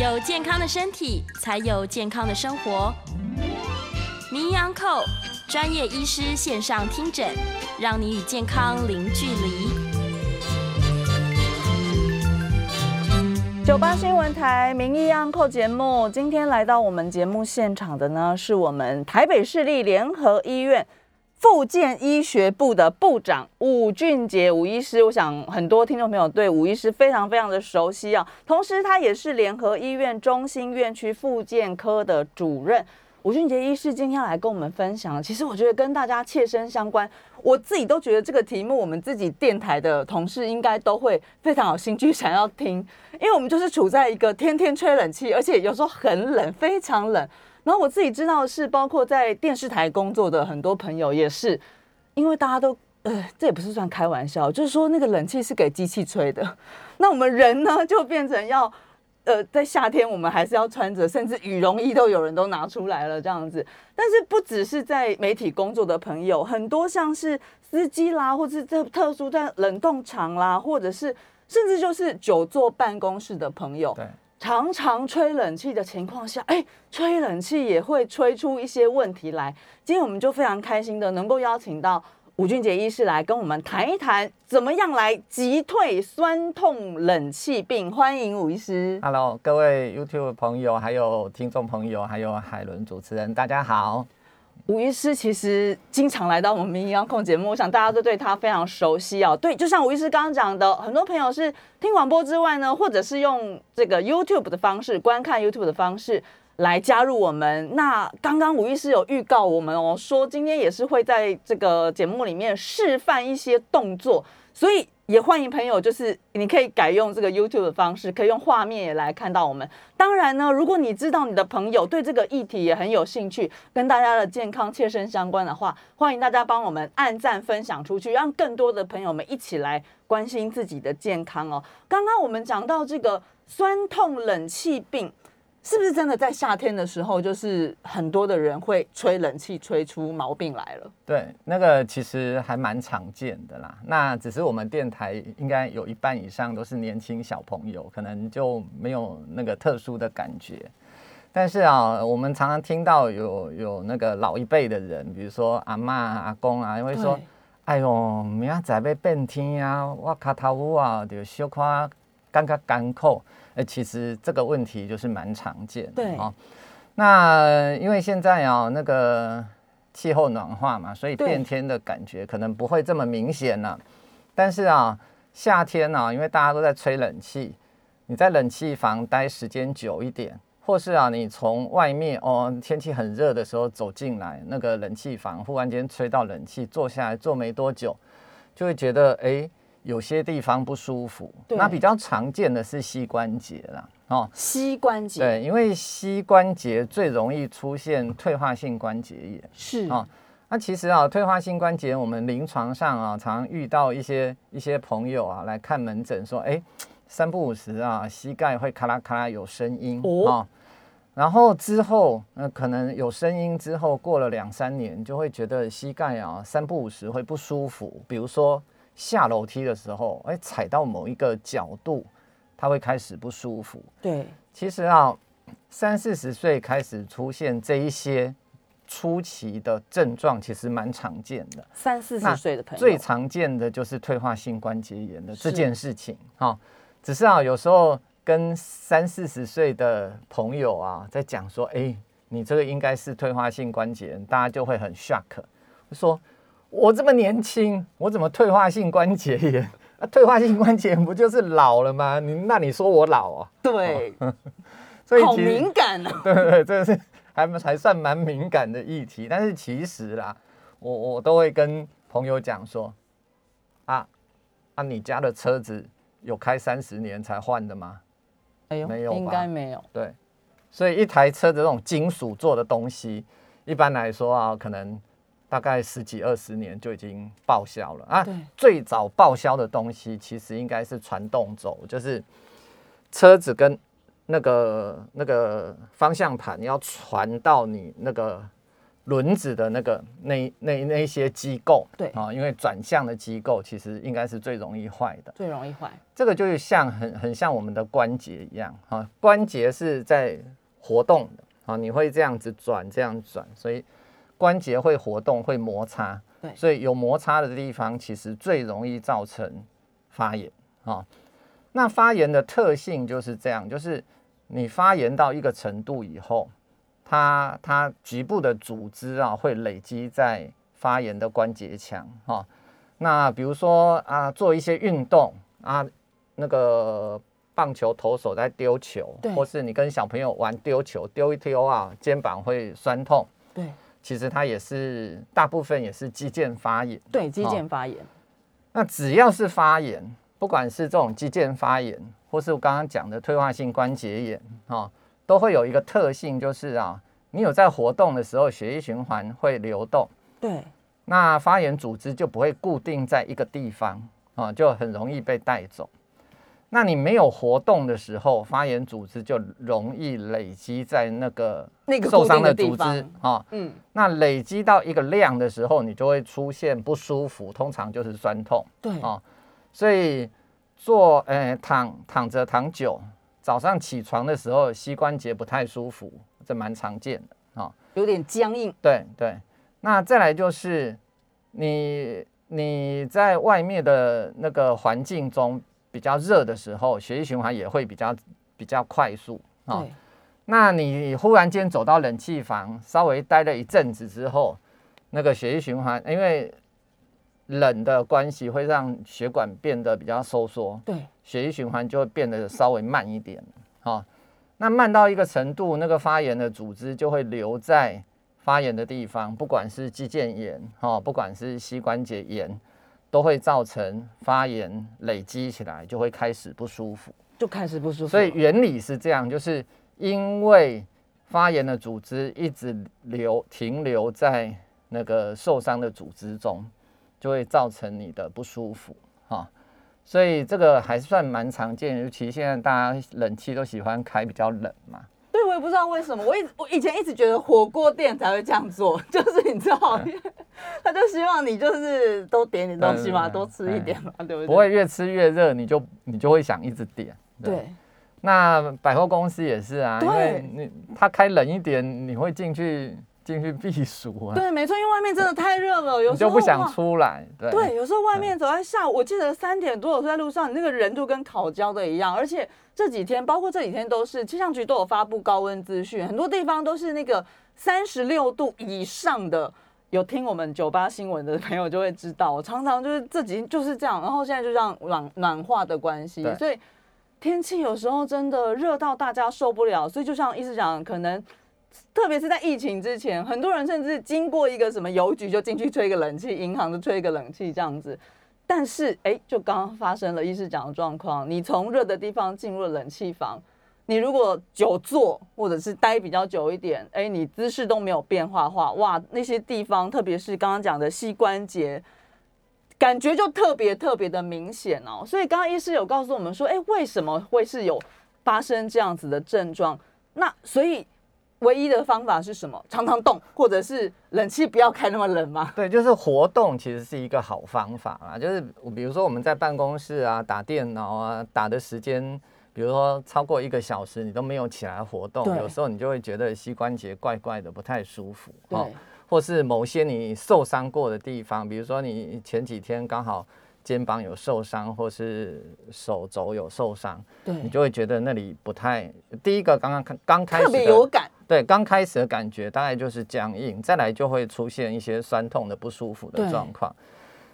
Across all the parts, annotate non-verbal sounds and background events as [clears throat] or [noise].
有健康的身体，才有健康的生活。名医安扣专业医师线上听诊，让你与健康零距离。九八新闻台名医安扣节目，今天来到我们节目现场的呢，是我们台北市立联合医院。复健医学部的部长武俊杰武医师，我想很多听众朋友对武医师非常非常的熟悉啊。同时，他也是联合医院中心院区复健科的主任。武俊杰医师今天来跟我们分享，其实我觉得跟大家切身相关，我自己都觉得这个题目，我们自己电台的同事应该都会非常有兴趣想要听，因为我们就是处在一个天天吹冷气，而且有时候很冷，非常冷。然后我自己知道是，包括在电视台工作的很多朋友也是，因为大家都呃，这也不是算开玩笑，就是说那个冷气是给机器吹的，[laughs] 那我们人呢就变成要呃，在夏天我们还是要穿着，甚至羽绒衣都有人都拿出来了这样子。但是不只是在媒体工作的朋友，很多像是司机啦，或者是特特殊在冷冻厂啦，或者是甚至就是久坐办公室的朋友，常常吹冷气的情况下，哎，吹冷气也会吹出一些问题来。今天我们就非常开心的能够邀请到吴俊杰医师来跟我们谈一谈，怎么样来击退酸痛冷气病。欢迎吴医师。Hello，各位 YouTube 朋友，还有听众朋友，还有海伦主持人，大家好。吴医师其实经常来到我们民营央控节目，我想大家都对他非常熟悉哦。对，就像吴医师刚刚讲的，很多朋友是听广播之外呢，或者是用这个 YouTube 的方式观看 YouTube 的方式来加入我们。那刚刚吴医师有预告我们哦，说今天也是会在这个节目里面示范一些动作，所以。也欢迎朋友，就是你可以改用这个 YouTube 的方式，可以用画面也来看到我们。当然呢，如果你知道你的朋友对这个议题也很有兴趣，跟大家的健康切身相关的话，欢迎大家帮我们按赞分享出去，让更多的朋友们一起来关心自己的健康哦。刚刚我们讲到这个酸痛冷气病。是不是真的在夏天的时候，就是很多的人会吹冷气吹出毛病来了？对，那个其实还蛮常见的啦。那只是我们电台应该有一半以上都是年轻小朋友，可能就没有那个特殊的感觉。但是啊，我们常常听到有有那个老一辈的人，比如说阿妈、阿公啊，会说：“哎呦，明仔载要变天啊，我卡头啊，就小可感觉干口。”哎，其实这个问题就是蛮常见的啊。那因为现在啊，那个气候暖化嘛，所以变天的感觉可能不会这么明显了。但是啊，夏天呢，因为大家都在吹冷气，你在冷气房待时间久一点，或是啊，你从外面哦天气很热的时候走进来，那个冷气房忽然间吹到冷气，坐下来坐没多久，就会觉得哎。有些地方不舒服，那比较常见的是膝关节啦，哦，膝关节，对，因为膝关节最容易出现退化性关节炎，是。哦。那其实啊，退化性关节，我们临床上啊，常遇到一些一些朋友啊来看门诊，说，哎，三不五时啊，膝盖会咔啦咔啦有声音。哦，然后之后，那可能有声音之后，过了两三年，就会觉得膝盖啊三不五时会不舒服，比如说。下楼梯的时候，哎，踩到某一个角度，他会开始不舒服。对，其实啊，三四十岁开始出现这一些初期的症状，其实蛮常见的。三四十岁的朋友，最常见的就是退化性关节炎的这件事情。哈，只是啊，有时候跟三四十岁的朋友啊，在讲说，哎，你这个应该是退化性关节炎，大家就会很 shock，说。我这么年轻，我怎么退化性关节炎？啊，[laughs] 退化性关节炎不就是老了吗？你那你说我老啊？对，[laughs] 所以好敏感啊。对 [laughs] 对对，这是还还算蛮敏感的议题。但是其实啦，我我都会跟朋友讲说，啊啊，你家的车子有开三十年才换的吗？哎呦，没有，应该没有。对，所以一台车的这种金属做的东西，一般来说啊，可能。大概十几二十年就已经报销了啊！最早报销的东西其实应该是传动轴，就是车子跟那个那个方向盘要传到你那个轮子的那个那那那些机构，对啊，因为转向的机构其实应该是最容易坏的。最容易坏。这个就是像很很像我们的关节一样啊，关节是在活动的啊，你会这样子转，这样转，所以关节会活动，会摩擦。对所以有摩擦的地方，其实最容易造成发炎啊。那发炎的特性就是这样，就是你发炎到一个程度以后，它它局部的组织啊会累积在发炎的关节腔哈、那比如说啊，做一些运动啊，那个棒球投手在丢球，或是你跟小朋友玩丢球，丢一丢啊，肩膀会酸痛。对其实它也是大部分也是肌腱发炎。对，肌腱发炎。那只要是发炎，不管是这种肌腱发炎，或是我刚刚讲的退化性关节炎哦、都会有一个特性，就是啊，你有在活动的时候，血液循环会流动，对那发炎组织就不会固定在一个地方啊，就很容易被带走。那你没有活动的时候，发炎组织就容易累积在那个那个受伤的组织方。啊。嗯，那累积到一个量的时候，你就会出现不舒服，通常就是酸痛。对哦，所以坐呃躺躺着躺久，早上起床的时候膝关节不太舒服，这蛮常见的哦。有点僵硬。对对，那再来就是你你在外面的那个环境中比较热的时候，血液循环也会比较比较快速啊。对那你忽然间走到冷气房，稍微待了一阵子之后，那个血液循环因为冷的关系，会让血管变得比较收缩，对血液循环就会变得稍微慢一点。哦，那慢到一个程度，那个发炎的组织就会留在发炎的地方，不管是肌腱炎，哦，不管是膝关节炎，都会造成发炎累积起来，就会开始不舒服。就开始不舒服。所以原理是这样，就是因为发炎的组织一直留停留在那个受伤的组织中，就会造成你的不舒服哈、所以这个还算蛮常见，尤其现在大家冷气都喜欢开比较冷嘛。对，我也不知道为什么，我一直我以前一直觉得火锅店才会这样做，[laughs] 就是你知道，[laughs] 他就希望你就是多点点东西嘛，多吃一点嘛，对不对？不会越吃越热，你就你就会想一直点。对那百货公司也是啊，因为你他开冷一点，你会进去进去避暑啊，对，没错，因为外面真的太热了，有时候就不想出来。对对，有时候外面走在下午，我记得三点多，我在路上，你那个人就跟烤焦的一样。而且这几天，包括这几天都是气象局都有发布高温资讯，很多地方都是那个三十六度以上的。有听我们酒吧新闻的朋友就会知道，我常常就是这几天就是这样，然后现在就这样暖暖化的关系，所以天气有时候真的热到大家受不了。所以就像一直讲，可能特别是在疫情之前，很多人甚至经过一个什么邮局就进去吹个冷气，银行就吹一个冷气这样子。但是，哎，就刚刚发生了医师讲的状况，你从热的地方进入了冷气房，你如果久坐或者是待比较久一点，哎，你姿势都没有变化的话，哇，那些地方，特别是刚刚讲的膝关节，感觉就特别特别的明显哦。所以刚刚医师有告诉我们说，哎，为什么会是有发生这样子的症状？那所以唯一的方法是什么？常常动，或者是冷气不要开那么冷吗？对，就是活动其实是一个好方法啊。就是比如说我们在办公室啊打电脑啊打的时间，比如说超过一个小时，你都没有起来活动，有时候你就会觉得膝关节怪怪的，不太舒服。哦对或是某些你受伤过的地方，比如说你前几天刚好肩膀有受伤，或是手肘有受伤，对你就会觉得那里不太。第一个刚刚看刚开始特别有感。对，刚开始的感觉大概就是僵硬，再来就会出现一些酸痛的不舒服的状况。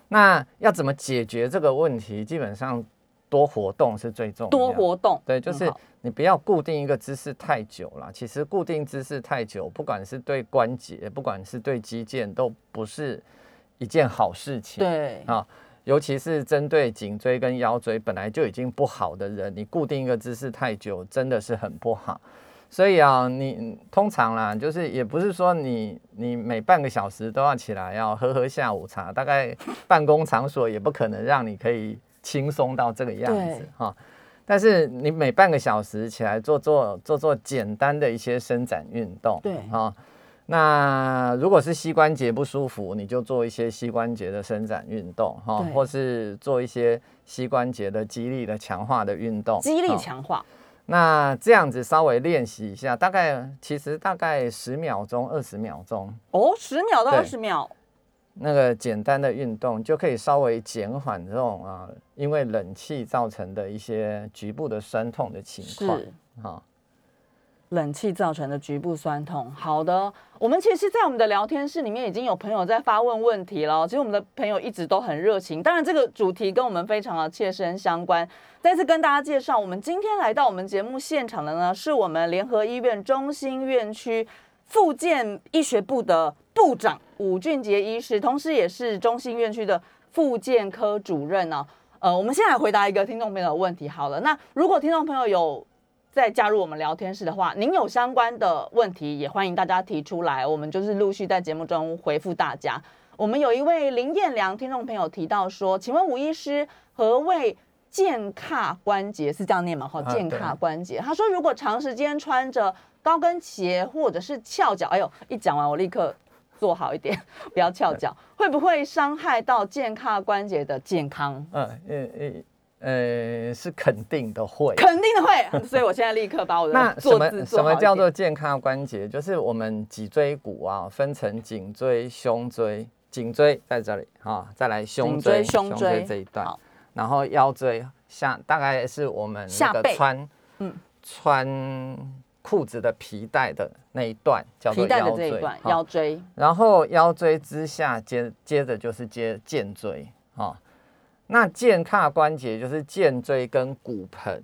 那要怎么解决这个问题？基本上多活动是最重要。多活动，对，就是你不要固定一个姿势太久了。其实固定姿势太久，不管是对关节，不管是对肌腱，都不是一件好事情。对啊，尤其是针对颈椎跟腰椎本来就已经不好的人，你固定一个姿势太久，真的是很不好。所以啊，你通常啦，就是也不是说你你每半个小时都要起来要喝喝下午茶，大概办公场所也不可能让你可以轻松到这个样子哈。但是你每半个小时起来做做做做简单的一些伸展运动，对。啊，那如果是膝关节不舒服，你就做一些膝关节的伸展运动哈，或是做一些膝关节的肌力的强化的运动，肌力哦强化，那这样子稍微练习一下，大概其实大概十秒钟、二十秒钟，哦，十秒到二十秒，那个简单的运动就可以稍微减缓这种啊，因为冷气造成的一些局部的酸痛的情况是。哈。冷气造成的局部酸痛。好的，我们其实，在我们的聊天室里面已经有朋友在发问问题了。其实我们的朋友一直都很热情，当然这个主题跟我们非常的切身相关。再次跟大家介绍，我们今天来到我们节目现场的呢，是我们联合医院中心院区复健医学部的部长武俊杰医师，同时也是中心院区的复健科主任呢、呃，我们先来回答一个听众朋友的问题好了。那如果听众朋友有再加入我们聊天室的话，您有相关的问题也欢迎大家提出来，我们就是陆续在节目中回复大家。我们有一位林彦良听众朋友提到说，请问吴医师何谓健胯关节？是这样念吗？哈，啊健胯关节。他说，如果长时间穿着高跟鞋或者是翘脚，哎呦，一讲完我立刻坐好一点，不要翘脚，会不会伤害到健胯关节的健康？嗯呃呃呃，是肯定的会。肯定的会，所以我现在立刻把我那的坐什么什么叫做健康关节？就是我们脊椎骨啊，分成颈椎、胸椎，颈椎在这里啊，再来胸颈椎椎、胸椎这一段，然后腰椎下大概是我们下背那个穿嗯穿裤子的皮带的那一段叫做皮带的腰椎这一段腰椎，然后腰椎之下接接着就是接肩椎啊、那肩胯关节就是肩椎跟骨盆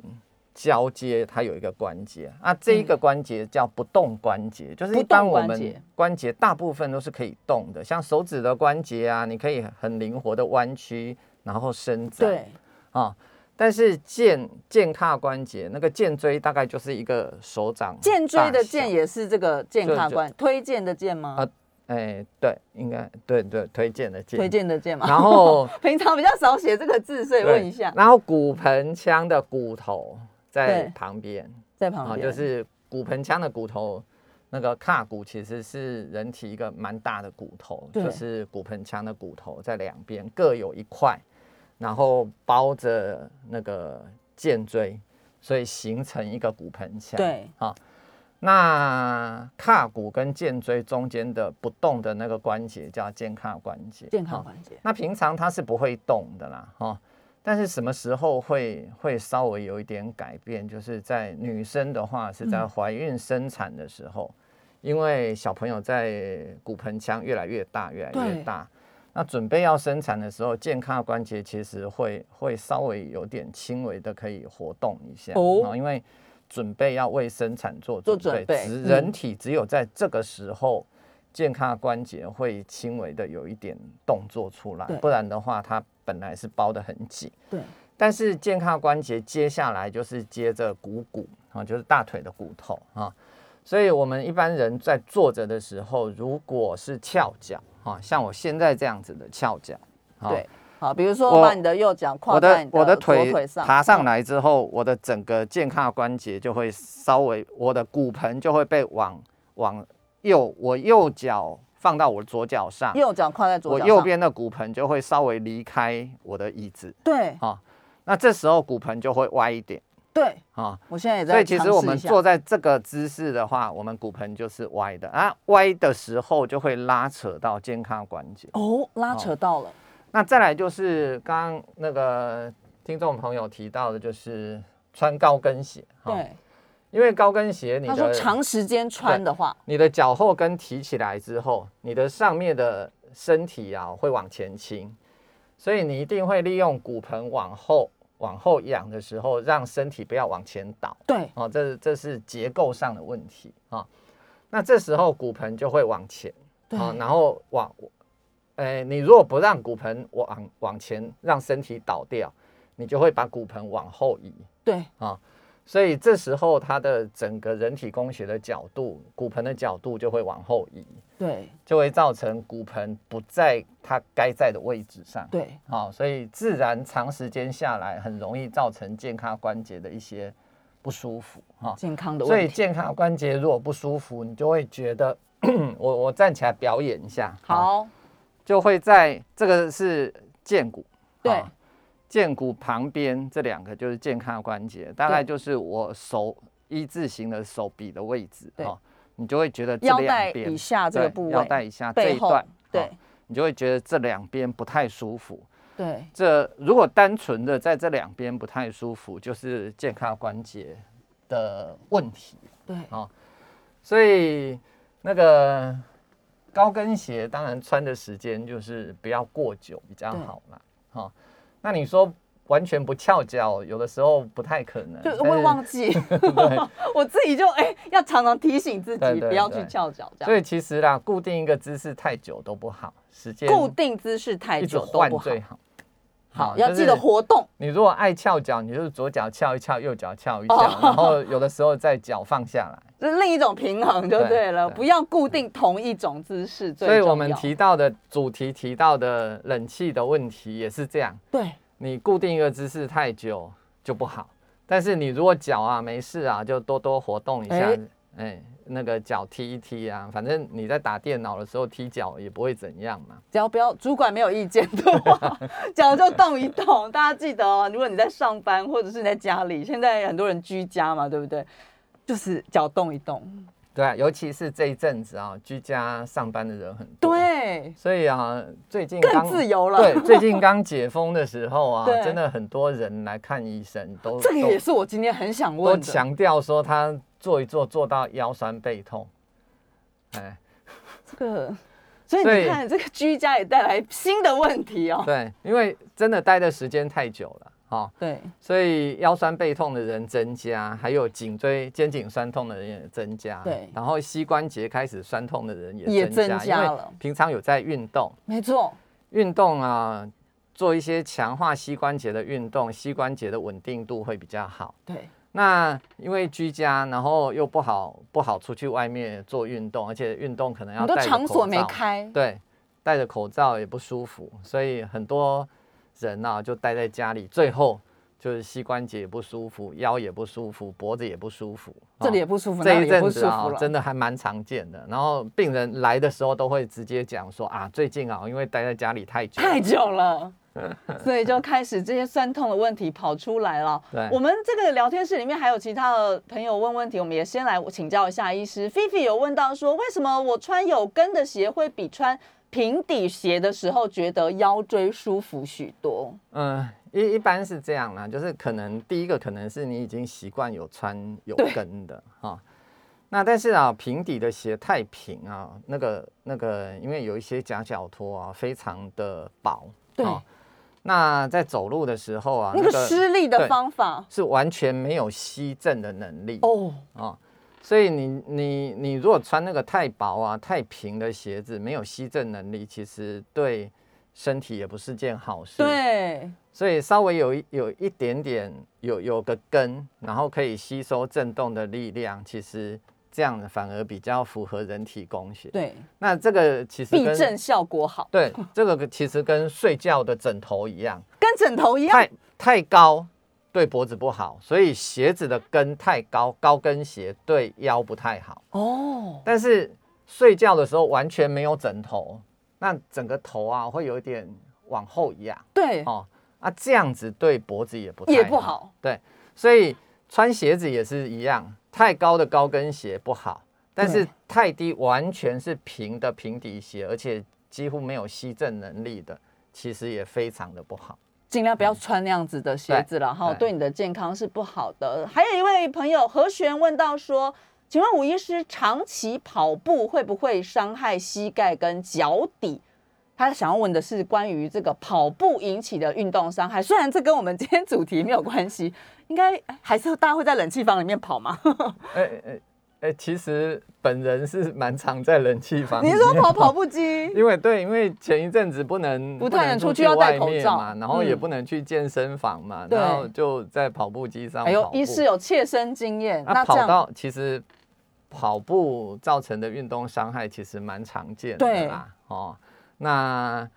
交接，它有一个关节啊，这一个关节叫不动关节，就是一般我们关节大部分都是可以动的，像手指的关节啊，你可以很灵活的弯曲，然后伸展。对，啊。但是肩肩胯关节那个肩椎大概就是一个手掌肩椎的大小肩也是这个健胯关推荐的荐吗？啊哎，对，应该对对，推荐的荐。推荐的荐嘛？然后 [laughs] 平常比较少写这个字，所以对问一下，然后骨盆腔的骨头在旁边啊，在旁边就是骨盆腔的骨头，那个胯骨其实是人体一个蛮大的骨头，就是骨盆腔的骨头在两边各有一块，然后包着那个肩椎，所以形成一个骨盆腔。对啊。那胯骨跟肩椎中间的不动的那个关节叫肩胯关节。那平常它是不会动的啦，哈、但是什么时候会会稍微有一点改变？就是在女生的话，是在嗯怀孕生产的时候，因为小朋友在骨盆腔越来越大，越来越大，那准备要生产的时候，健康关节其实会会稍微有点轻微的可以活动一下哦因为准备要为生产做做准备，只人体只有在这个时候。健康关节会轻微的有一点动作出来，不然的话，它本来是包的很紧。对，但是健康关节接下来就是接着股骨啊，就是大腿的骨头啊，所以我们一般人在坐着的时候，如果是翘脚啊，像我现在这样子的翘脚，啊对，好，比如说我把你的右脚跨在我的左腿腿上，爬上嗯，来之后，我的整个健康关节就会稍微，我的骨盆就会被往往右，我右脚放到我左脚上，右脚跨在左我脚我，右边的骨盆就会稍微离开我的椅子对啊，那这时候骨盆就会歪一点对，啊。我现在也在所以其实我们坐在这个姿势的话，我们骨盆就是歪的啊，歪的时候就会拉扯到健康关节。哦，拉扯到了，那再来就是刚刚那个听众朋友提到的，就是穿高跟鞋。哈，对，因为高跟鞋你他说的长时间穿的话，你的脚后跟提起来之后，你的上面的身体啊会往前倾，所以你一定会利用骨盆往后往后仰的时候，让身体不要往前倒。对，哦，这这是结构上的问题啊、那这时候骨盆就会往前，对啊然后往，呃，你如果不让骨盆往往前，让身体倒掉，你就会把骨盆往后移对，啊。所以这时候它的整个人体工学的角度，骨盆的角度就会往后移，对，就会造成骨盆不在它该在的位置上。对，好、所以自然长时间下来，很容易造成健康关节的一些不舒服哈。健康的所以，健康关节如果不舒服，你就会觉得 [clears throat] 我我站起来表演一下，好，就会在这个是剑骨，对。啊剑骨旁边这两个就是健康的关节，大概就是我手一字形的手臂的位置，对。哦，你就会觉得这腰带两边以下这个部位，腰带以下这一段，对。哦你就会觉得这两边不太舒服。对，这如果单纯的在这两边不太舒服，就是健康关节的问题。对，所以那个高跟鞋当然穿的时间就是不要过久比较好啦。好、那你说完全不翘脚，有的时候不太可能，就会忘记，[laughs] [laughs] 我自己就哎、要常常提醒自己不要去对翘脚。所以其实啦，固定一个姿势太久都不好，时间固定姿势太久都不好。好。要记得活动。你如果爱翘脚，你就是左脚翘一翘，右脚翘一翘，哦 [laughs] 然后有的时候再脚放下来。这是另一种平衡就对对了，对不要固定同一种姿势最所以。我们提到的主题提到的冷气的问题也是这样，对你固定一个姿势太久就不好。但是你如果脚啊没事啊，就多多活动一下，哎哎、那个脚踢一踢啊，反正你在打电脑的时候踢脚也不会怎样嘛。只要不要主管没有意见的话，[laughs] 脚就动一动。大家记得哦，如果你在上班或者是你在家里，现在很多人居家嘛，对不对？就是脚动一动。对啊，尤其是这一阵子啊，居家上班的人很多。。对，所以啊，最近更刚自由了对，最近刚解封的时候啊，[laughs] 真的很多人来看医生，都这个也是我今天很想问的。强调说他做一做做到腰酸背痛。哎，这个，所以你看，这个居家也带来新的问题哦。对，因为真的待的时间太久了，哈、对，所以腰酸背痛的人增加，还有颈椎、肩颈酸痛的人也增加，对。然后膝关节开始酸痛的人也也增加，因为了。平常有在运动，没错，运动啊，做一些强化膝关节的运动，膝关节的稳定度会比较好。对，那因为居家，然后又不好不好出去外面做运动，而且运动可能要很多场所没开。对，戴着口罩也不舒服，所以很多人呐、就待在家里，最后就是膝关节也不舒服，腰也不舒服，脖子也不舒服。这里哦也不舒服，那这一里也不阵子啊、舒服。真的还蛮常见的。然后病人来的时候都会直接讲说啊，最近啊，因为待在家里太久，太久了，[laughs] 所以就开始这些酸痛的问题跑出来了。对我们这个聊天室里面还有其他的朋友问问题，我们也先来请教一下医师。菲菲有问到说，为什么我穿有跟的鞋会比穿平底鞋的时候觉得腰椎舒服许多？嗯，一一般是这样啦，就是可能第一个可能是你已经习惯有穿有跟的哈。那但是啊，平底的鞋太平啊，那个那个，因为有一些夹脚拖啊，非常的薄，对哦那在走路的时候啊，那个施力的方法是完全没有吸震的能力哦，哦。所以你你你如果穿那个太薄啊、太平的鞋子，没有吸震能力，其实对身体也不是件好事。对，所以稍微有一有一点点有有个跟，然后可以吸收震动的力量，其实这样反而比较符合人体工学。对，那这个其实避震效果好，对这个其实跟睡觉的枕头一样，跟枕头一样。太太高对脖子不好，所以鞋子的跟太高，高跟鞋对腰不太好。哦，但是睡觉的时候完全没有枕头，那整个头啊会有一点往后仰。对，哦，啊，这样子对脖子也不太也不好。对，所以穿鞋子也是一样，太高的高跟鞋不好，但是太低完全是平的平底鞋，而且几乎没有吸震能力的，其实也非常的不好。尽量不要穿那样子的鞋子了哈，对对你的健康是不好的。还有一位朋友何璇问到说，请问吴医师，长期跑步会不会伤害膝盖跟脚底？他想要问的是关于这个跑步引起的运动伤害，虽然这跟我们今天主题没有关系，应该还是大家会在冷气房里面跑吗？哎 [laughs] 哎哎，其实本人是蛮常在冷气房你。是说跑跑步机？[laughs] 因为对，因为前一阵子不能不太能出出去要戴外口罩面嘛，然后也嗯不能去健身房嘛，对然后就在跑步机上哎呦跑，步医师有切身经验，那跑到其实跑步造成的运动伤害其实蛮常见的啦。哦，那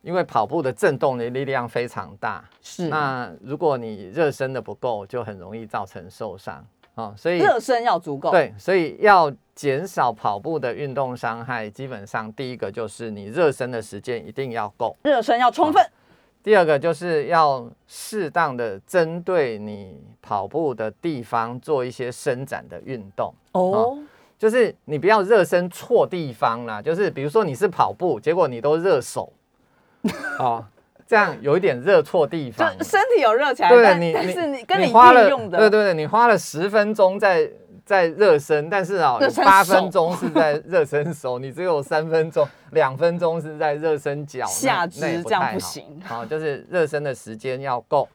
因为跑步的震动的力量非常大，是那如果你热身的不够，就很容易造成受伤。啊，所以热身要足够。，对，所以要减少跑步的运动伤害，基本上第一个就是你热身的时间一定要够，热身要充分。第二个就是要适当的针对你跑步的地方做一些伸展的运动。哦，就是你不要热身错地方啦，就是比如说你是跑步，结果你都热手，哦，这样有一点热错地就方。身体有热起来，对你，但是你跟你花了运用的，对对对，你花了十分钟在在热身，但是啊、八分钟是在热身手，你只有三分钟、两分钟是在热身脚，下肢这样不行好，就是热身的时间要够。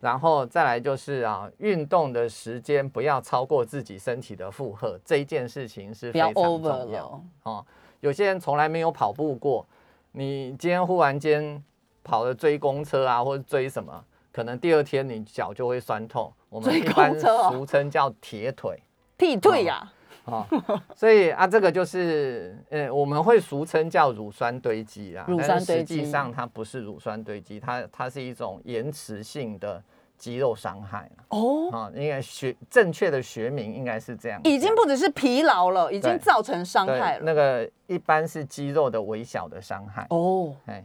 然后再来就是啊，运动的时间不要超过自己身体的负荷，这一件事情是非常重要。哦。有些人从来没有跑步过，你今天忽然间跑了追公车啊，或者追什么，可能第二天你脚就会酸痛。我们追一般俗称叫铁腿。踢退呀，啊、哦，所以啊，这个就是呃，我们会俗称叫乳酸堆积啊，乳但是酸堆积。实际上它不是乳酸堆积，它它是一种延迟性的肌肉伤害啊。哦，啊，应该学正确的学名应该是这样，已经不只是疲劳了，已经造成伤害了。那个一般是肌肉的微小的伤害。哦，哎，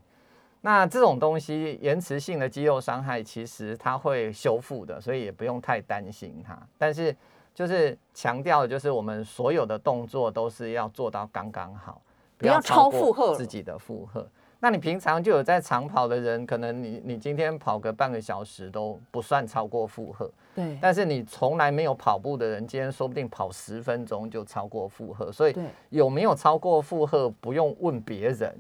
那这种东西延迟性的肌肉伤害，其实它会修复的，所以也不用太担心它。但是就是强调的就是我们所有的动作都是要做到刚刚好，不要超负荷自己的负荷。那你平常就有在长跑的人，可能你你今天跑个半个小时都不算超过负荷，对但是你从来没有跑步的人，今天说不定跑十分钟就超过负荷。所以，有没有超过负荷，不用问别人，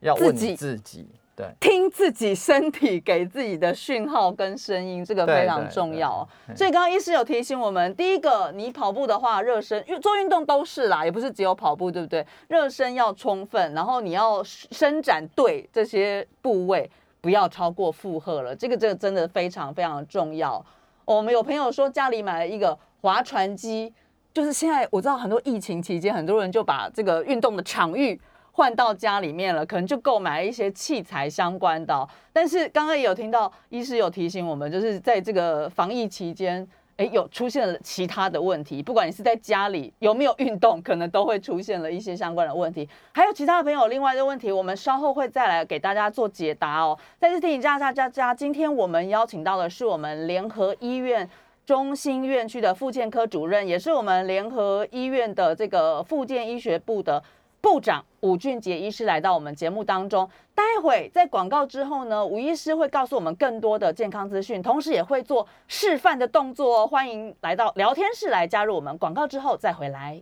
要问自己。对，听自己身体给自己的讯号跟声音，这个非常重要所以刚刚医师有提醒我们，第一个，你跑步的话，热身，因为做运动都是啦，也不是只有跑步，对不对？热身要充分，然后你要伸展对这些部位，不要超过负荷了。这个这个真的非常非常重要。哦我们有朋友说家里买了一个划船机，就是现在我知道很多疫情期间，很多人就把这个运动的场域换到家里面了，可能就购买一些器材相关的、但是刚刚也有听到医师有提醒我们，就是在这个防疫期间。诶，有出现了其他的问题，不管你是在家里有没有运动，可能都会出现了一些相关的问题。还有其他的朋友，另外一个问题，我们稍后会再来给大家做解答哦。再次提醒大家，大家，今天我们邀请到的是我们联合医院中心院区的复健科主任，也是我们联合医院的这个复健医学部的部长武俊杰医师来到我们节目当中。待会在广告之后呢，吴医师会告诉我们更多的健康资讯，同时也会做示范的动作哦。欢迎来到聊天室来加入我们。广告之后再回来。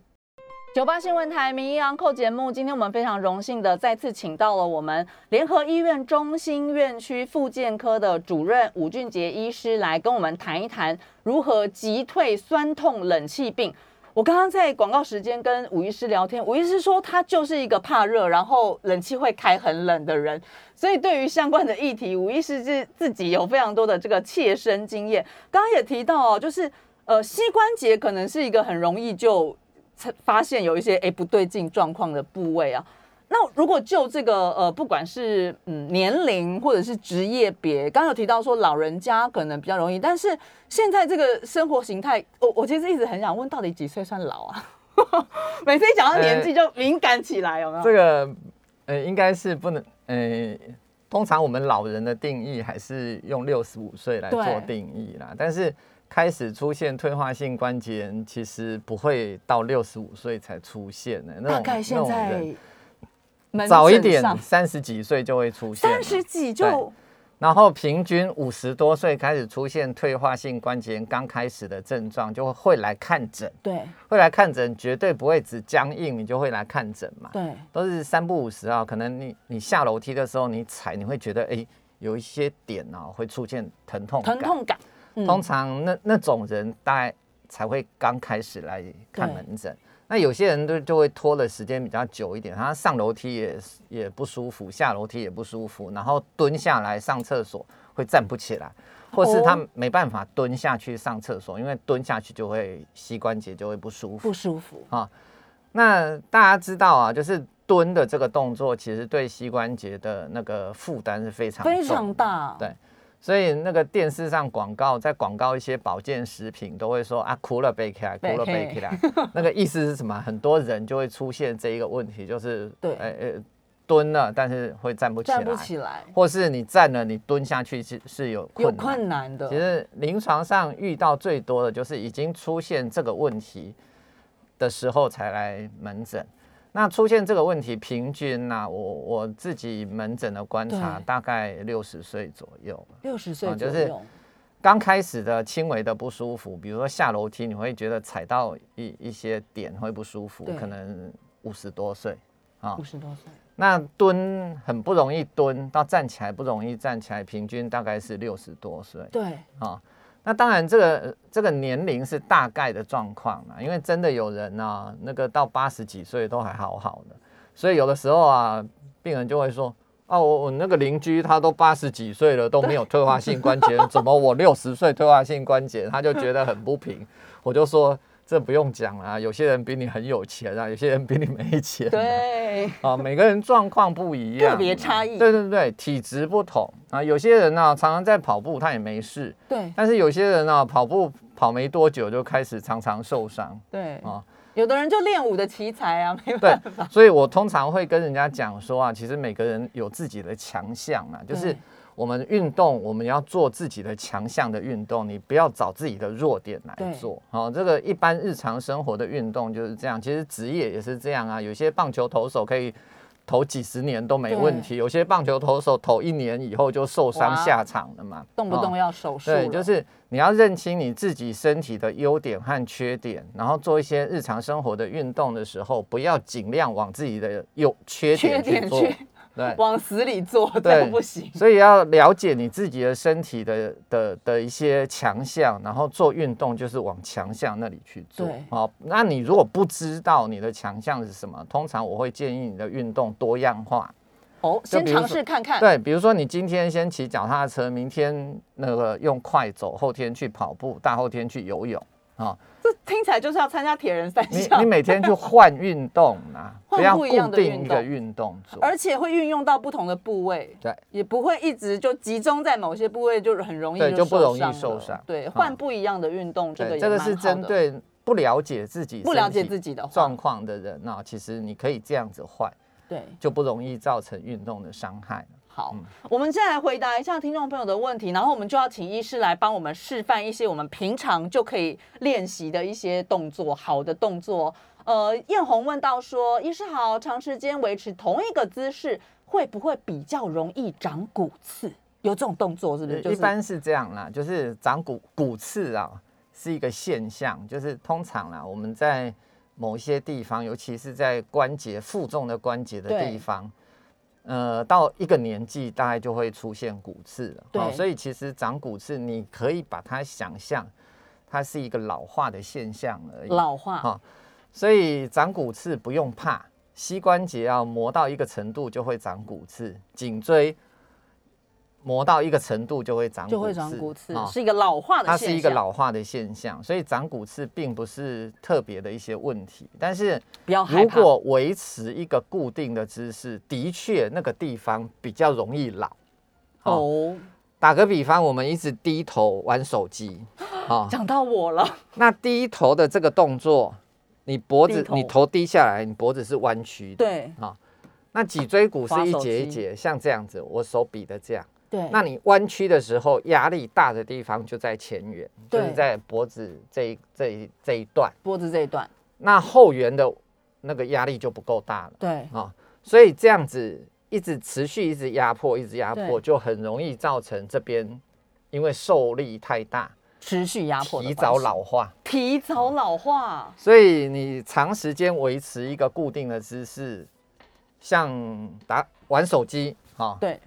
九八新闻台名医昂扣节目，今天我们非常荣幸的再次请到了我们联合医院中心院区复健科的主任武俊杰医师来跟我们谈一谈如何击退酸痛冷气病。我刚刚在广告时间跟吴医师聊天，吴医师说他就是一个怕热，然后冷气会开很冷的人，所以对于相关的议题，吴医师是自己有非常多的这个切身经验。刚刚也提到哦，就是呃膝关节可能是一个很容易就发现有一些哎不对劲状况的部位啊。那如果就这个呃，不管是嗯年龄或者是职业别，刚刚有提到说老人家可能比较容易，但是现在这个生活形态，我我其实一直很想问，到底几岁算老啊？[laughs] 每次一讲到年纪就敏感起来，有没有？这个呃，应该是不能呃，通常我们老人的定义还是用六十五岁来做定义啦，但是。开始出现退化性关节炎，其实不会到六十五岁才出现的。那种大概现在人门早一点，三十几岁就会出现。三十几就然后平均五十多岁开始出现退化性关节炎刚开始的症状，就会来看诊。对会来看诊，绝对不会只僵硬，你就会来看诊嘛。对都是三不五十啊，可能你你下楼梯的时候，你踩你会觉得哎、有一些点啊会出现疼痛感。疼痛感，嗯通常那那种人大概才会刚开始来看对门诊。那有些人就就会拖的时间比较久一点，他上楼梯也也不舒服，下楼梯也不舒服，然后蹲下来上厕所会站不起来，或是他哦。没办法蹲下去上厕所，因为蹲下去就会膝关节就会不舒服。不。舒服。啊，那大家知道啊，就是蹲的这个动作，其实对膝关节的那个负担是非常非常大，对所以那个电视上广告，在广告一些保健食品，都会说啊，哭了背起来，哭了背起来。那个意思是什么？很多人就会出现这一个问题，就是对，呃呃，蹲了，但是会站不起来，站不起来，或是你站了，你蹲下去是是有有困难的。其实临床上遇到最多的就是已经出现这个问题的时候才来门诊。那出现这个问题，平均呢，我我自己门诊的观察，大概六十岁左右。六十岁就是刚开始的轻微的不舒服，比如说下楼梯，你会觉得踩到一一些点会不舒服，可能五十多岁啊，五十多岁。那蹲很不容易蹲，到站起来不容易站起来，平均大概是六十多岁。对啊。那当然，这个这个年龄是大概的状况啊，因为真的有人呢，那个到八十几岁都还好好的，所以有的时候啊，病人就会说，啊，我我那个邻居他都八十几岁了都没有退化性关节，怎么我六十岁退化性关节？他就觉得很不平，我就说。这不用讲啊，有些人比你很有钱啊，有些人比你没钱。对，啊，每个人状况不一样，特别差异。对对对，体质不同啊，有些人呢常常在跑步，他也没事。对。但是有些人呢，跑步跑没多久就开始常常受伤。对啊，有的人就练武的奇才啊，没办法。所以我通常会跟人家讲说啊，其实每个人有自己的强项啊，就是。我们运动，我们要做自己的强项的运动，你不要找自己的弱点来做。好，这个一般日常生活的运动就是这样。其实职业也是这样啊。有些棒球投手可以投几十年都没问题，有些棒球投手投一年以后就受伤下场了嘛，动不动要手术。对，就是你要认清你自己身体的优点和缺点，然后做一些日常生活的运动的时候，不要尽量往自己的优缺点去做。对，往死里做都不行，所以要了解你自己的身体的的的一些强项，然后做运动就是往强项那里去做。好，那你如果不知道你的强项是什么，通常我会建议你的运动多样化。哦，先尝试看看。对，比如说你今天先骑脚踏车，明天那个用快走，后天去跑步，大后天去游泳。啊，这听起来就是要参加铁人三项。你你每天去换运动啊，[laughs] 不要固定一个运动做，而且会运用到不同的部位。对，也不会一直就集中在某些部位，就是很容易就不容易受伤。对，换不一样的运动，这个这个是针对不了解自己不了解自己的状况的人啊其实你可以这样子换，对，就不容易造成运动的伤害。好，我们现在来回答一下听众朋友的问题，然后我们就要请医师来帮我们示范一些我们平常就可以练习的一些动作，好的动作。呃，艳红问到说，医师好，长时间维持同一个姿势，会不会比较容易长骨刺？有这种动作是不是？一般是这样啦，就是长骨骨刺啊，是一个现象，就是通常啦，我们在某一些地方，尤其是在关节负重的关节的地方。呃，到一个年纪大概就会出现骨刺了。对，所以其实长骨刺，你可以把它想象，它是一个老化的现象而已。老化哈，所以长骨刺不用怕，膝关节要磨到一个程度就会长骨刺，颈椎。磨到一个程度就会长，就会长骨刺，是一个老化的。它是一个老化的现象，所以长骨刺并不是特别的一些问题。但是，如果维持一个固定的姿势，的确那个地方比较容易老。哦，打个比方，我们一直低头玩手机，啊，讲到我了。那低头的这个动作，你脖子你头低下来，你脖子是弯曲的，对啊。那脊椎骨是一节一节，像这样子，我手比的这样。对，那你弯曲的时候，压力大的地方就在前缘，就是在脖子这一这一这一段，脖子这一段，那后缘的那个压力就不够大了。对啊，所以这样子一直持续一直压迫，一直压迫，就很容易造成这边因为受力太大，持续压迫，提早老化，提早老化。所以你长时间维持一个固定的姿势，像打玩手机，哈，对。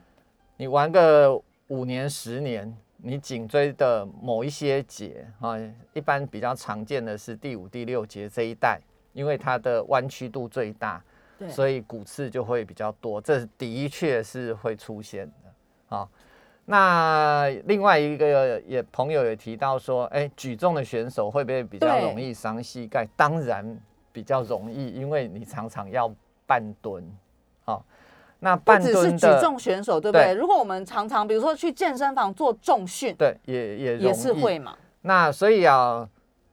你玩个五年十年，你颈椎的某一些节啊，一般比较常见的是第五、第六节这一带，因为它的弯曲度最大，所以骨刺就会比较多。这的确是会出现的啊。那另外一个也朋友也提到说，哎，举重的选手会不会比较容易伤膝盖？当然比较容易，因为你常常要半蹲，啊。那不只是举重选手，对不对？对如果我们常常比如说去健身房做重训，对也也也是会嘛。那所以啊，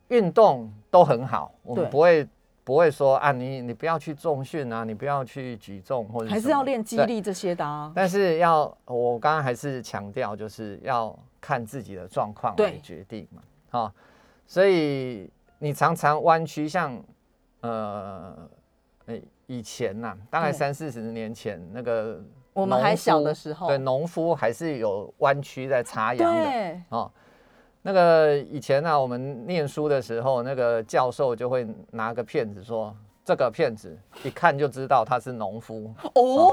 运动都很好，我们不会不会说啊，你你不要去重训啊，你不要去举重或者还是要练肌对力这些的啊。但是要我刚刚还是强调，就是要看自己的状况对来决定嘛。好、所以你常常弯曲，像呃，诶以前呐、大概三四十年前那个我们还小的时候。对农夫还是有弯曲在插秧的。哦，那个以前呢、我们念书的时候，那个教授就会拿个片子说，这个片子一看就知道他是农夫。哦，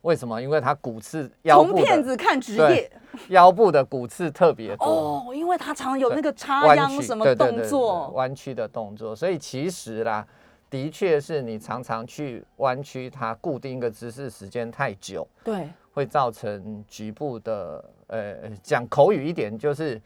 为什么？因为他骨刺腰从部子看职对业腰部的骨刺特别多，哦，因为他常有那个插秧什么动作，弯曲的动作，所以其实啦，的确是你常常去弯曲它，固定一个姿势时间太久，对，会造成局部的呃，讲口语一点就是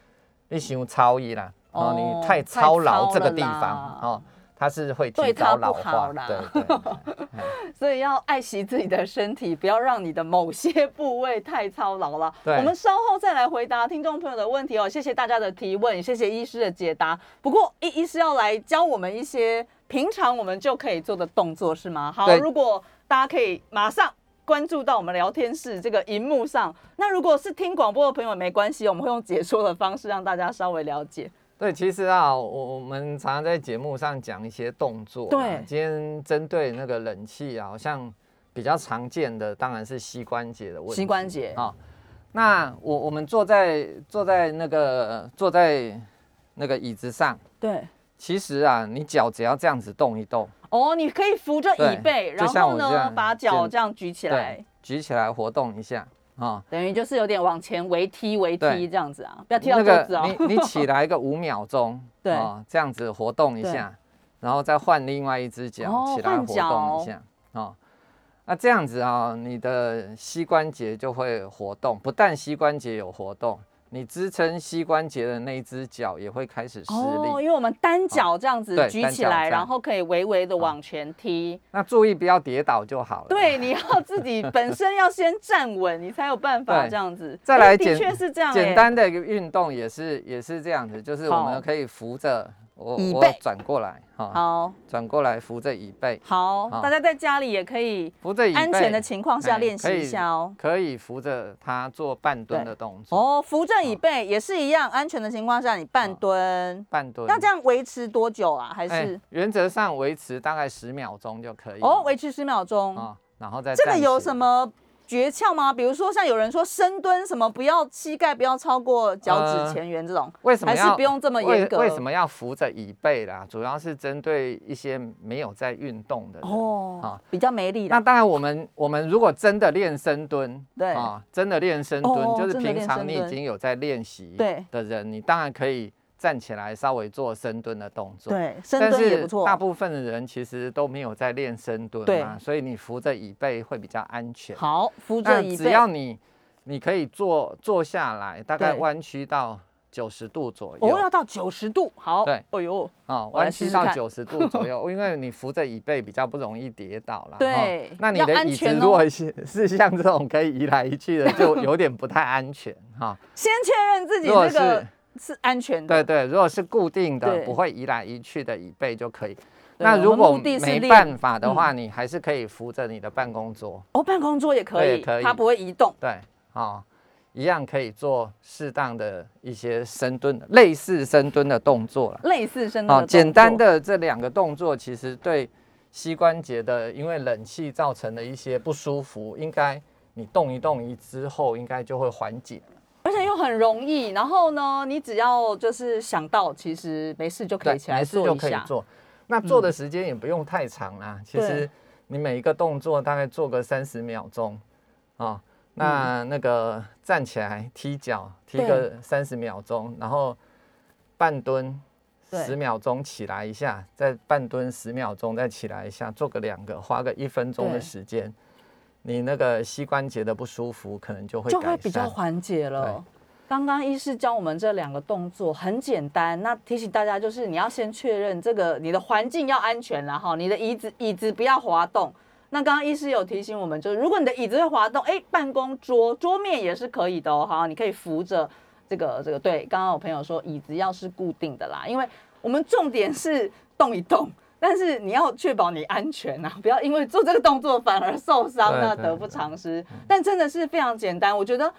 你想超一啦，哦，哦你太太操操劳这个地方哦，它是会对提高老化，啦对对对 [laughs] 所以要爱惜自己的身体，不要让你的某些部位太操劳了。对我们稍后再来回答听众朋友的问题哦。谢谢大家的提问，也谢谢医师的解答。不过，医医师要来教我们一些平常我们就可以做的动作，是吗？好，如果大家可以马上。关注到我们聊天室这个荧幕上，那如果是听广播的朋友没关系，我们会用解说的方式让大家稍微了解。对，其实啊，我我们常常在节目上讲一些动作、啊。对今天针对那个冷气啊，好像比较常见的当然是膝关节的问题。膝关节啊、那我我们坐在坐在那个坐在那个椅子上，对，其实啊，你脚只要这样子动一动，哦，你可以扶着椅背，然后呢，把脚简这样举起来。对，，举起来活动一下啊。等于就是有点往前围踢围踢对。这样子啊，不要踢到那个桌子哦。你你起来个五秒钟，[laughs] 对。啊，这样子活动一下，然后再换另外一只脚哦起来活动一下，哦，那这样子啊，你的膝关节就会活动，不但膝关节有活动，你支撑膝关节的那一只脚也会开始施哦，力。因为我们单脚这样子举起来，然后可以微微的往前踢。那注意不要跌倒就好了。对，你要自己 [laughs] 本身要先站稳，你才有办法这样子。再来的确是这样耶，简单的一个运动也是也是这样子，就是我们可以扶着我我椅背转过来哈，好转过来扶着椅背，好，大家在家里也可以扶着椅背，安全的情况下哎练习一下哦。可以扶着它做半蹲的动作，哦，扶正椅背也是一样，安全的情况下你半蹲，半蹲。要这样维持多久啊？还哎是原则上维持大概十秒钟就可以。哦，维持十秒钟？啊，然后再这个有？什么诀窍吗？比如说像有人说深蹲什么，不要膝盖不要超过脚趾前缘这种，为什么还是不用这么为严格？为什么要扶着椅背啦？主要是针对一些没有在运动的人。哦啊，比较没力啦。那当然，我们我们如果真的练深蹲，对啊，真的练深蹲，哦就是平常你已经有在练习对的人，你当然可以站起来稍微做深蹲的动作。对，深但是蹲也不错。大部分的人其实都没有在练深蹲对嘛，所以你扶着椅背会比较安全。好，扶那着椅背。只要你你可以坐坐下来，大概对弯曲到九十度左右。哦，要到九十度。好，对哎呦，啊，弯曲到九十度左右，[laughs] 因为你扶着椅背比较不容易跌倒啦。对哦那你的椅子如果是是像这种可以移来移去的，就有点不太安全哈。[laughs] 先确认自己这个是是安全的。对对，如果是固定的，不会移来移去的椅背就可以。那如果没办法的话，你还是可以扶着你的办公桌，哦，办公桌也可以，可以它不会移动。对，哦，一样可以做适当的一些深蹲，类似深蹲的动作了。类似深蹲哦，简单。的这两个动作，其实对膝关节的因为冷气造成的一些不舒服，应该你动一动一之后，应该就会缓解。而且又很容易。然后呢，你只要就是想到，其实没事就可以，起来没事就做一下。嗯可以做。那做的时间也不用太长啦，其对实你每一个动作大概做个三十秒钟啊。那那个站起来踢脚，踢对个三十秒钟，然后半蹲十秒钟起来一下，再半蹲十秒钟再起来一下，做个两个，花个一分钟的时间，你那个膝关节的不舒服可能就会就会比较。缓解了。刚刚医师教我们这两个动作很简单，那提醒大家就是你要先确认这个你的环境要安全啦哈，你的椅子椅子不要滑动。那刚刚医师有提醒我们，就是如果你的椅子会滑动，哎，办公桌桌面也是可以的哦。好，你可以扶着这个这个。对，刚刚有朋友说椅子要是固定的啦，因为我们重点是动一动，但是你要确保你安全啊，[laughs] 不要因为做这个动作反而受伤，那得不偿失。但真的是非常简单，我觉得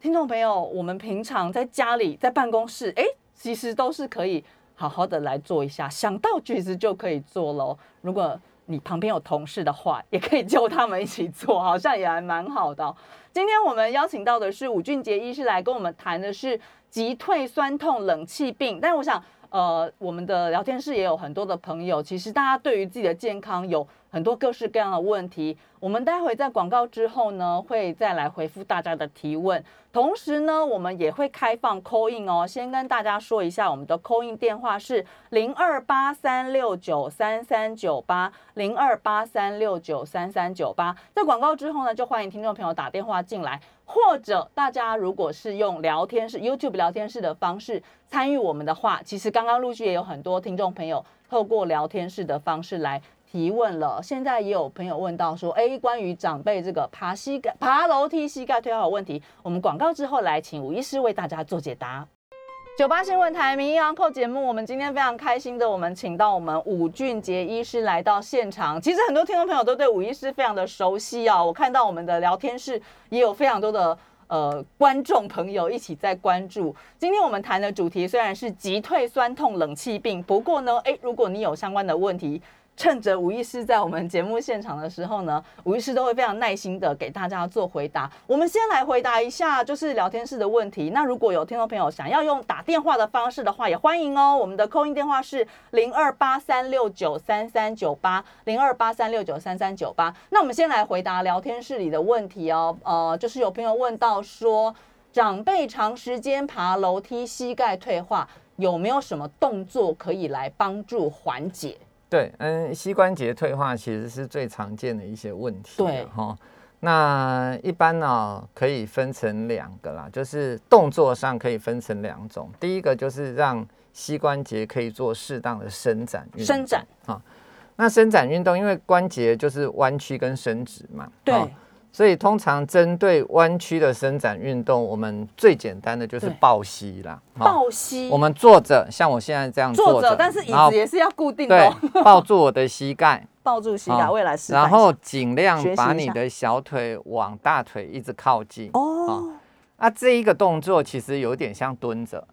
听众朋友，我们平常在家里在办公室，哎，其实都是可以好好的来做一下，想到句子就可以做喽。如果你旁边有同事的话，也可以叫他们一起做，好像也还蛮好的。今天我们邀请到的是武俊杰医师来跟我们谈的是急退酸痛冷气病，但我想。呃，我们的聊天室也有很多的朋友，其实大家对于自己的健康有很多各式各样的问题。我们待会在广告之后呢，会再来回复大家的提问。同时呢，我们也会开放 call in 哦。先跟大家说一下，我们的 call in 电话是零二八三六九三三九八零二八三六九三三九八。在广告之后呢，就欢迎听众朋友打电话进来。或者大家如果是用聊天室 YouTube 聊天室的方式参与我们的话，其实刚刚陆续也有很多听众朋友透过聊天室的方式来提问了。现在也有朋友问到说，哎，关于长辈这个爬膝盖、爬楼梯膝盖退化的问题，我们广告之后来请吴医师为大家做解答。九八新闻台名医扣节目，我们今天非常开心的，我们请到我们武俊杰医师来到现场。其实很多听众朋友都对武医师非常的熟悉啊，我看到我们的聊天室也有非常多的呃观众朋友一起在关注。今天我们谈的主题虽然是急退酸痛冷气病，不过呢，哎，如果你有相关的问题。趁着吴医师在我们节目现场的时候呢，吴医师都会非常耐心的给大家做回答。我们先来回答一下就是聊天室的问题。那如果有听众朋友想要用打电话的方式的话，也欢迎哦。我们的扣音电话是零二八三六九三三九八零二八三六九三三九八。那我们先来回答聊天室里的问题哦。呃，就是有朋友问到说，长辈长时间爬楼梯，膝盖退化，有没有什么动作可以来帮助缓解？对，嗯，膝关节退化其实是最常见的一些问题。对，哈，那一般呢可以分成两个啦，就是动作上可以分成两种。第一个就是让膝关节可以做适当的伸展运动。伸展啊，那伸展运动，因为关节就是弯曲跟伸直嘛。对。所以通常针对弯曲的伸展运动，我们最简单的就是抱膝啦。抱膝，我们坐着，像我现在这样坐着，但是椅子也是要固定的。对，抱住我的膝盖，[laughs] 抱住膝盖，未来是。然后尽量把你的小腿往大腿一直靠近。哦。那这一个动作其实有点像蹲着，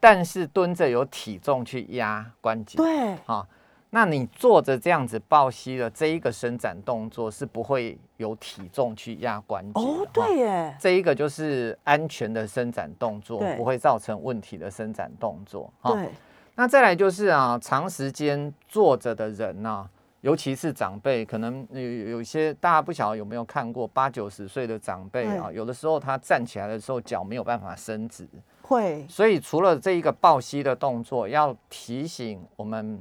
但是蹲着有体重去压关节。对。啊。那你坐着这样子抱膝的这一个伸展动作是不会有体重去压关节哦，对耶，这一个就是安全的伸展动作，不会造成问题的伸展动作。对，那再来就是啊，长时间坐着的人呢，尤其是长辈，可能有有些大家不晓得有没有看过八九十岁的长辈啊，有的时候他站起来的时候脚没有办法伸直，会，所以除了这一个抱膝的动作，要提醒我们。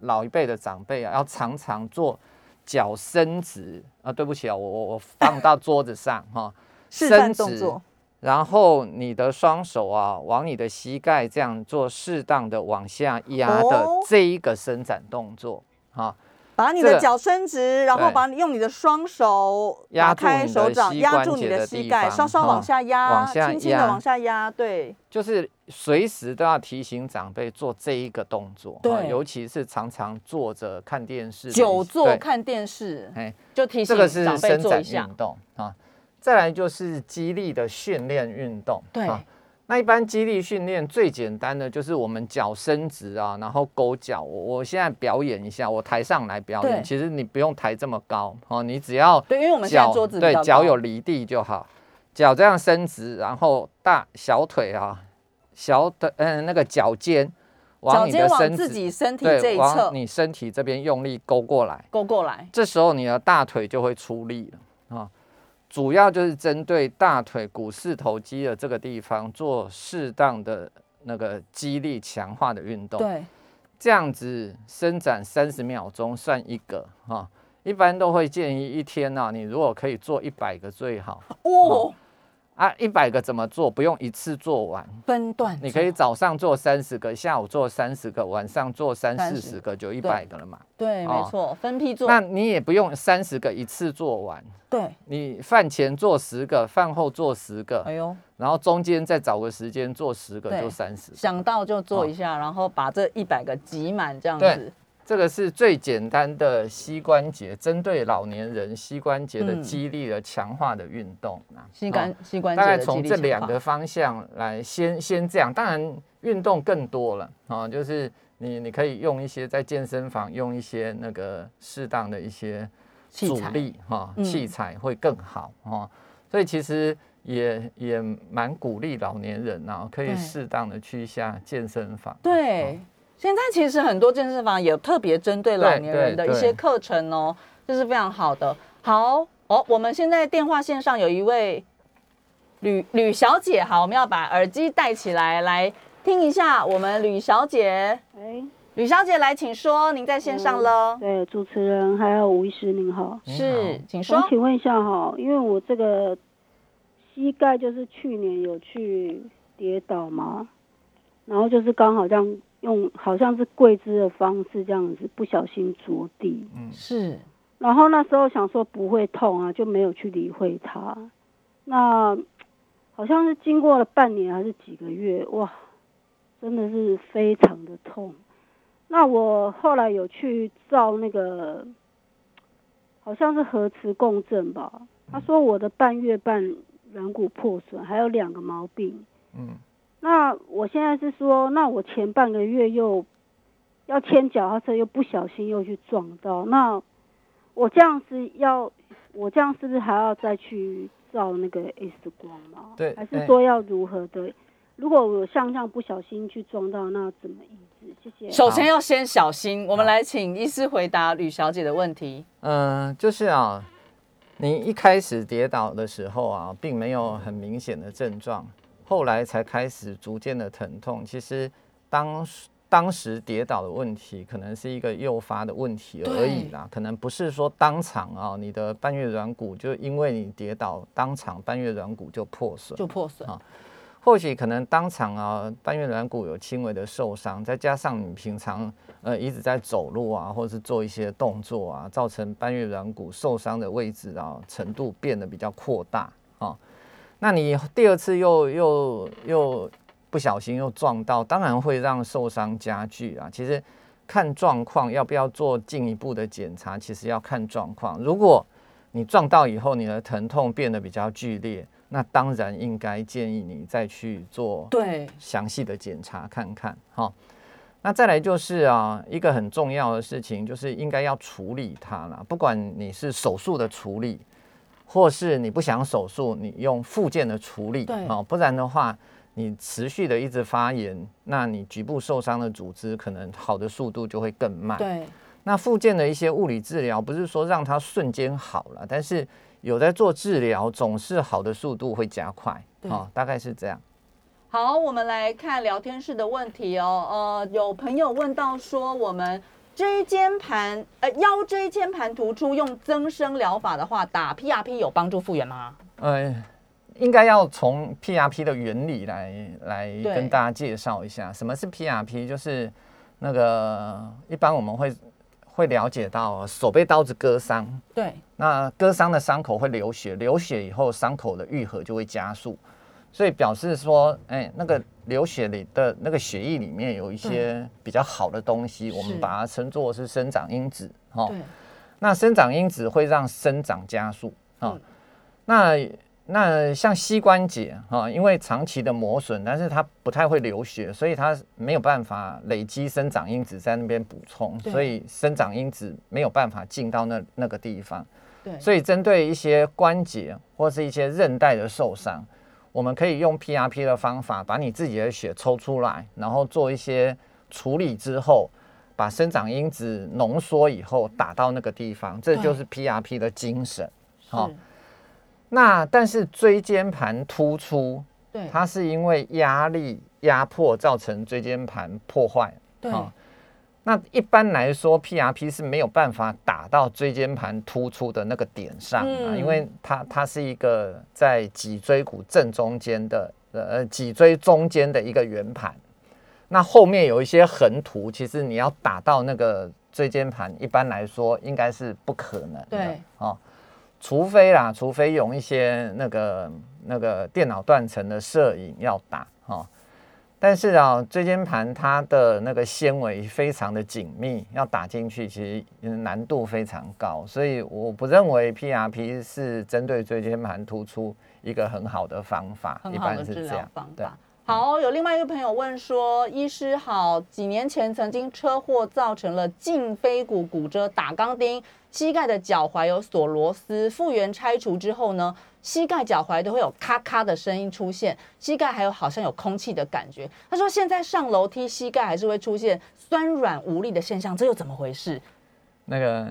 老一辈的长辈啊，要常常做脚伸直啊。对不起啊，我我我放到桌子上 [laughs] 哈，伸直，然后你的双手啊，往你的膝盖这样做适当的往下压的这一个伸展动作啊。把你的脚伸直，然后把你用你的双手压开手掌，压住你的膝盖，稍稍往下压，轻轻的往下压，对，就是随时都要提醒长辈做这一个动作，对，尤其是常常坐着看电视、久坐看电视，哎，就提醒这个是伸展运动啊。再来就是激励的训练运动，对。那一般肌力训练最简单的就是我们脚伸直啊，然后勾脚。我我现在表演一下，我抬上来表演。其实你不用抬这么高哦，你只要对，因为我们脚对脚有离地就好，脚这样伸直，然后大小腿啊，小腿嗯那个脚尖往你的身自己身体这一侧，你身体这边用力勾过来，勾过来，这时候你的大腿就会出力了啊。主要就是针对大腿股四头肌的这个地方做适当的那个肌力强化的运动。对，这样子伸展三十秒钟算一个哈。一般都会建议一天呢，你如果可以做一百个最好。哦，啊，一百个怎么做？不用一次做完，分段，你可以早上做三十个，下午做三十个，晚上做三四十个，就一百个了嘛。对，没哦错，分批做，那你也不用三十个一次做完，对，你饭前做十个，饭后做十个，哎呦，然后中间再找个时间做十个，就三十。想到就做一下，然后把这一百个挤满，这样子，这个是最简单的膝关节，针对老年人膝关节的嗯。肌力的强化的运动啊。膝关哦膝关节大概从这两个方向来先先这样，当然运动更多了啊，就是你你可以用一些在健身房用一些那个适当的一些阻力哈、嗯。器材会更好哈、所以其实也也蛮鼓励老年人啊，可以对。适当的去一下健身房。对，现在其实很多健身房也特别针对老年人的一些课程哦，这是非常好的。好哦，我们现在电话线上有一位吕吕小姐，好，我们要把耳机戴起来，来听一下我们吕小姐。哎，吕小姐来，请说，您在线上了。对，主持人还有吴医师您好，是好，请说想。请问一下哈，因为我这个膝盖就是去年有去跌倒嘛，然后就是刚好这样用好像是跪姿的方式这样子不小心着地，是，然后那时候想说不会痛啊，就没有去理会它。那好像是经过了半年还是几个月，哇，真的是非常的痛。那我后来有去照那个，好像是核磁共振吧。他说我的半月半软骨破损，还有两个毛病。嗯，那我现在是说，那我前半个月又要牵脚踏车，又不小心又去撞到，那我这样是要，我这样是不是还要再去照那个 X 光吗？对还是哎说要如何的？如果我像这样不小心去撞到，那怎么医治？谢谢。首先要先小心。我们来请医师回答吕小姐的问题。嗯、就是啊，你一开始跌倒的时候啊，并没有很明显的症状，后来才开始逐渐的疼痛。其实当时当时跌倒的问题，可能是一个诱发的问题而已啦，可能不是说当场啊，你的半月软骨就因为你跌倒，当场半月软骨就破损。就破损啊。或许可能当场啊，半月软骨有轻微的受伤，再加上你平常呃一直在走路啊，或者是做一些动作啊，造成半月软骨受伤的位置啊程度变得比较扩大啊。那你第二次又又又不小心又撞到，当然会让受伤加剧啊。其实看状况要不要做进一步的检查，其实要看状况。如果你撞到以后，你的疼痛变得比较剧烈，那当然应该建议你再去做对，详细的检查看看哈。那再来就是啊，一个很重要的事情就是应该要处理它啦，不管你是手术的处理，或是你不想手术，你用附件的处理对啊，不然的话，你持续的一直发炎，那你局部受伤的组织可能好的速度就会更慢。对，那附件的一些物理治疗，不是说让它瞬间好了，但是有在做治疗，总是好的速度会加快，对哦，大概是这样。好，我们来看聊天室的问题哦。呃，有朋友问到说，我们椎间盘呃腰椎间盘突出用增生疗法的话，打 PRP 有帮助复原吗？呃，应该要从 PRP 的原理来来跟大家介绍一下，什么是 PRP，就是那个一般我们会会了解到手被刀子割伤，对，那割伤的伤口会流血，流血以后伤口的愈合就会加速，所以表示说，哎、那个流血里的那个血液里面有一些比较好的东西，我们把它称作是生长因子，哦。那生长因子会让生长加速啊、嗯那那像膝关节哈、因为长期的磨损，但是它不太会流血，所以它没有办法累积生长因子在那边补充，所以生长因子没有办法进到那那个地方。对，所以针对一些关节或是一些韧带的受伤，我们可以用 PRP 的方法把你自己的血抽出来，然后做一些处理之后，把生长因子浓缩以后打到那个地方，这就是 PRP 的精神。好是，那但是椎间盘突出，对，它是因为压力压迫造成椎间盘破坏。对，好那一般来说，PRP 是没有办法打到椎间盘突出的那个点上啊，嗯因为它它是一个在脊椎骨正中间的呃脊椎中间的一个圆盘。那后面有一些横突，其实你要打到那个椎间盘，一般来说应该是不可能的。对哦，除非啦，除非用一些那个那个电脑断层的摄影要打哦。但是啊，椎间盘它的那个纤维非常的紧密，要打进去其实嗯难度非常高，所以我不认为 PRP 是针对椎间盘突出一个很好的方法，一般是这样疗方。对法。好，有另外一个朋友问说，医师好，几年前曾经车祸造成了胫腓骨骨折，打钢钉，膝盖的脚踝有锁螺丝，复原拆除之后呢，膝盖脚踝都会有咔咔的声音出现，膝盖还有好像有空气的感觉。他说现在上楼梯膝盖还是会出现酸软无力的现象，这又怎么回事？那个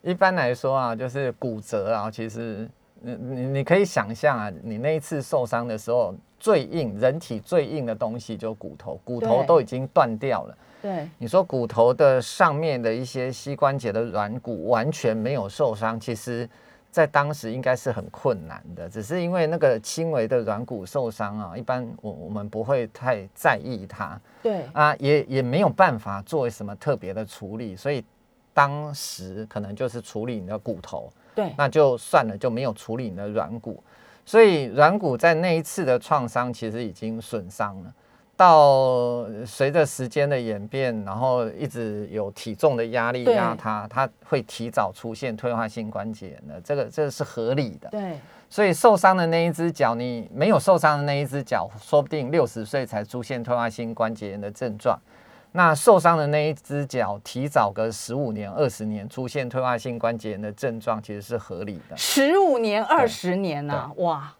一般来说啊，就是骨折啊，其实你你你可以想象啊，你那一次受伤的时候，最硬人体最硬的东西就骨头，骨头都已经断掉了。对，你说骨头的上面的一些膝关节的软骨完全没有受伤，其实在当时应该是很困难的，只是因为那个轻微的软骨受伤啊，一般我我们不会太在意它对，啊，也也没有办法做什么特别的处理，所以当时可能就是处理你的骨头，对，那就算了，就没有处理你的软骨，所以软骨在那一次的创伤其实已经损伤了。到随着时间的演变，然后一直有体重的压力对压它，它会提早出现退化性关节炎的，这个这个是合理的。对，所以受伤的那一只脚，你没有受伤的那一只脚，说不定六十岁才出现退化性关节炎的症状。那受伤的那一只脚，提早个十五年、二十年出现退化性关节炎的症状，其实是合理的。十五年、二十年呐、哇，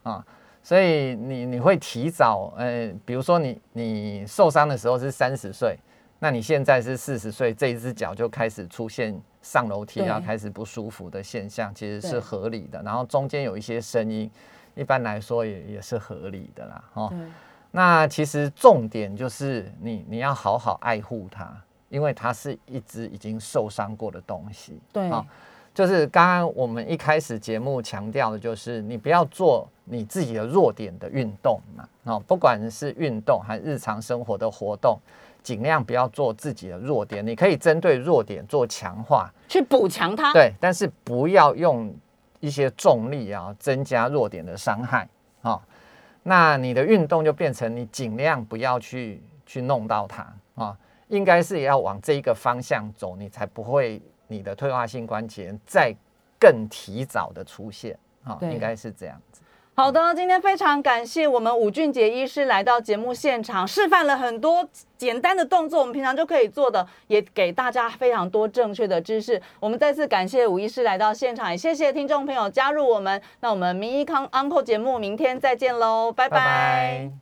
所以你你会提早，呃，比如说你你受伤的时候是三十岁，那你现在是四十岁，这一只脚就开始出现上楼梯啊开始不舒服的现象，其实是合理的。然后中间有一些声音，一般来说也也是合理的啦，哦。那其实重点就是你你要好好爱护它，因为它是一只已经受伤过的东西。对哦就是刚刚我们一开始节目强调的，就是你不要做你自己的弱点的运动嘛，哦，不管是运动还是日常生活的活动，尽量不要做自己的弱点。你可以针对弱点做强化，去补强它。对，但是不要用一些重力啊增加弱点的伤害啊、哦。那你的运动就变成你尽量不要去去弄到它啊、哦，应该是也要往这一个方向走，你才不会你的退化性关节炎再更提早的出现啊、哦，应该是这样子。好的，今天非常感谢我们武俊杰医师来到节目现场，示范了很多简单的动作，我们平常就可以做的，也给大家非常多正确的知识。我们再次感谢武医师来到现场，也谢谢听众朋友加入我们。那我们名医康 uncle 节目明天再见喽，拜拜拜